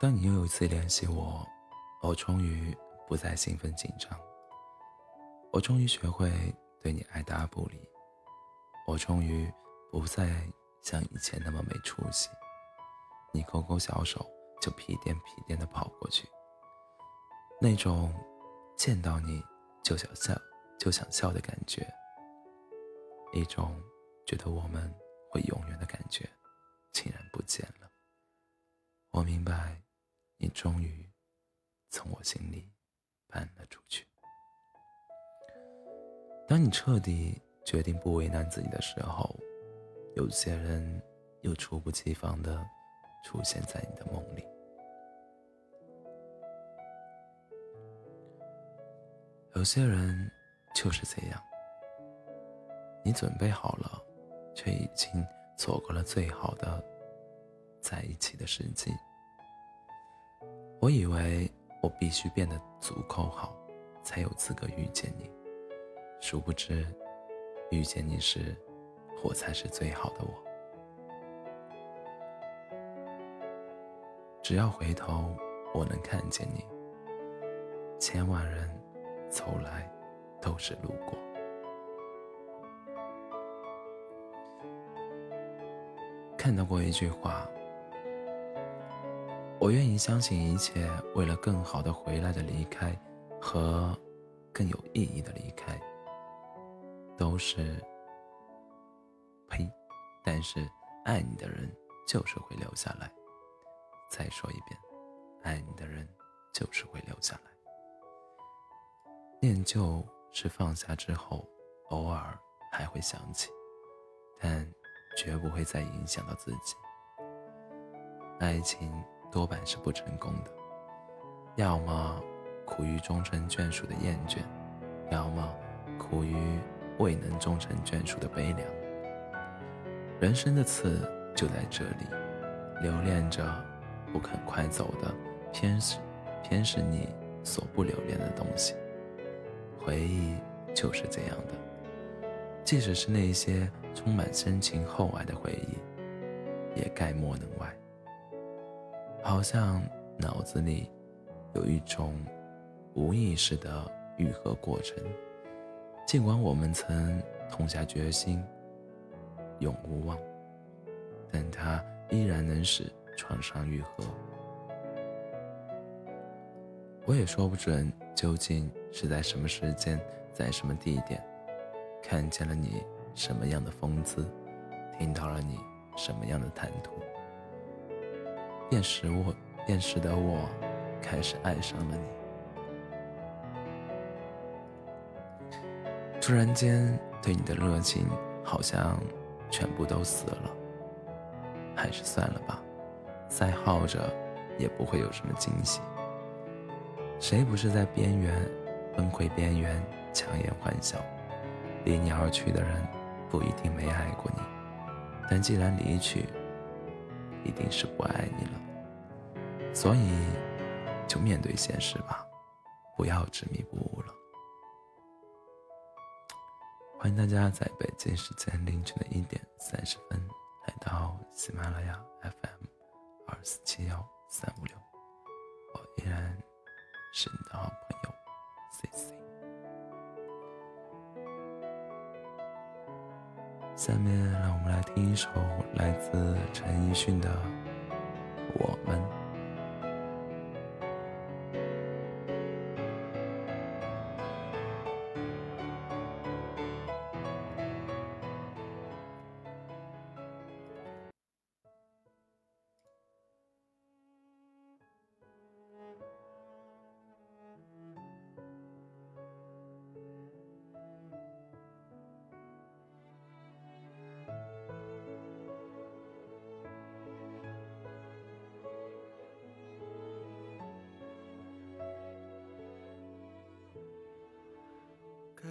当你又一次联系我，我终于不再兴奋紧张。我终于学会对你爱答不理。我终于不再像以前那么没出息。你勾勾小手就屁颠屁颠的跑过去，那种见到你就想笑就想笑的感觉，一种觉得我们会永远的感觉，竟然不见了。我明白，你终于从我心里搬了出去。当你彻底决定不为难自己的时候，有些人又猝不及防的出现在你的梦里。有些人就是这样，你准备好了，却已经错过了最好的在一起的时机。我以为我必须变得足够好，才有资格遇见你。殊不知，遇见你时，我才是最好的我。只要回头，我能看见你。千万人走来，都是路过。看到过一句话：我愿意相信一切，为了更好的回来的离开，和更有意义的离开。都是呸，但是爱你的人就是会留下来。再说一遍，爱你的人就是会留下来。念旧是放下之后，偶尔还会想起，但绝不会再影响到自己。爱情多半是不成功的，要么苦于终成眷属的厌倦，要么苦于。未能终成眷属的悲凉，人生的刺就在这里，留恋着不肯快走的，偏是偏是你所不留恋的东西。回忆就是这样的，即使是那些充满深情厚爱的回忆，也概莫能外。好像脑子里有一种无意识的愈合过程。尽管我们曾痛下决心，永无忘，但它依然能使创伤愈合。我也说不准究竟是在什么时间，在什么地点，看见了你什么样的风姿，听到了你什么样的谈吐，便使我，便使得我开始爱上了你。突然间，对你的热情好像全部都死了。还是算了吧，再耗着也不会有什么惊喜。谁不是在边缘崩溃边缘强颜欢笑？离你而去的人不一定没爱过你，但既然离去，一定是不爱你了。所以，就面对现实吧，不要执迷不悟了。欢迎大家在北京时间凌晨的一点三十分来到喜马拉雅 FM 二四七幺三五六，我依然是你的好朋友 C C。下面让我们来听一首来自陈奕迅的《我们》。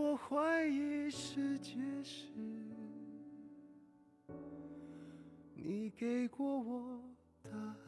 我怀疑世界时，你给过我答案。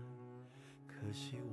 可惜